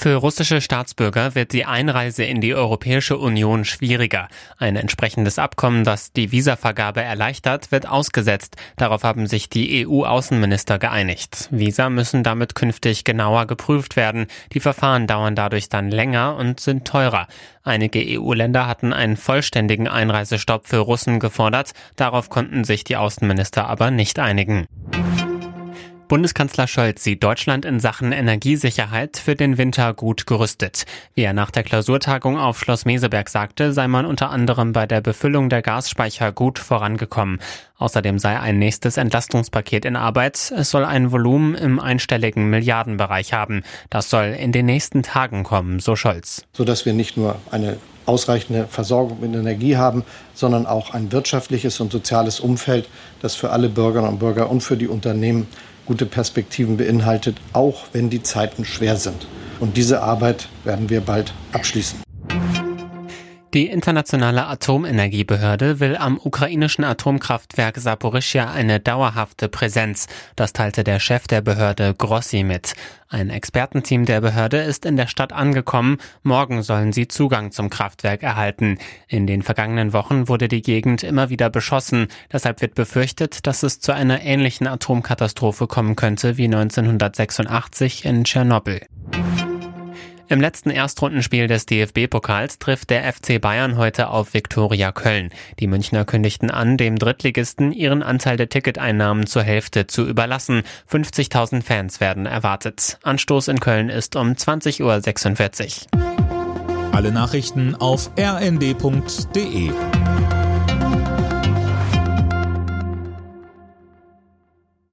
Für russische Staatsbürger wird die Einreise in die Europäische Union schwieriger. Ein entsprechendes Abkommen, das die Visavergabe erleichtert, wird ausgesetzt. Darauf haben sich die EU-Außenminister geeinigt. Visa müssen damit künftig genauer geprüft werden. Die Verfahren dauern dadurch dann länger und sind teurer. Einige EU-Länder hatten einen vollständigen Einreisestopp für Russen gefordert. Darauf konnten sich die Außenminister aber nicht einigen. Bundeskanzler Scholz sieht Deutschland in Sachen Energiesicherheit für den Winter gut gerüstet. Wie er nach der Klausurtagung auf Schloss Meseberg sagte, sei man unter anderem bei der Befüllung der Gasspeicher gut vorangekommen. Außerdem sei ein nächstes Entlastungspaket in Arbeit. Es soll ein Volumen im einstelligen Milliardenbereich haben. Das soll in den nächsten Tagen kommen, so Scholz. Sodass wir nicht nur eine ausreichende Versorgung mit Energie haben, sondern auch ein wirtschaftliches und soziales Umfeld, das für alle Bürgerinnen und Bürger und für die Unternehmen gute Perspektiven beinhaltet, auch wenn die Zeiten schwer sind. Und diese Arbeit werden wir bald abschließen. Die internationale Atomenergiebehörde will am ukrainischen Atomkraftwerk Saporischia eine dauerhafte Präsenz. Das teilte der Chef der Behörde Grossi mit. Ein Expertenteam der Behörde ist in der Stadt angekommen. Morgen sollen sie Zugang zum Kraftwerk erhalten. In den vergangenen Wochen wurde die Gegend immer wieder beschossen. Deshalb wird befürchtet, dass es zu einer ähnlichen Atomkatastrophe kommen könnte wie 1986 in Tschernobyl. Im letzten Erstrundenspiel des DFB-Pokals trifft der FC Bayern heute auf Viktoria Köln. Die Münchner kündigten an, dem Drittligisten ihren Anteil der Ticketeinnahmen zur Hälfte zu überlassen. 50.000 Fans werden erwartet. Anstoß in Köln ist um 20.46 Uhr. Alle Nachrichten auf rnd.de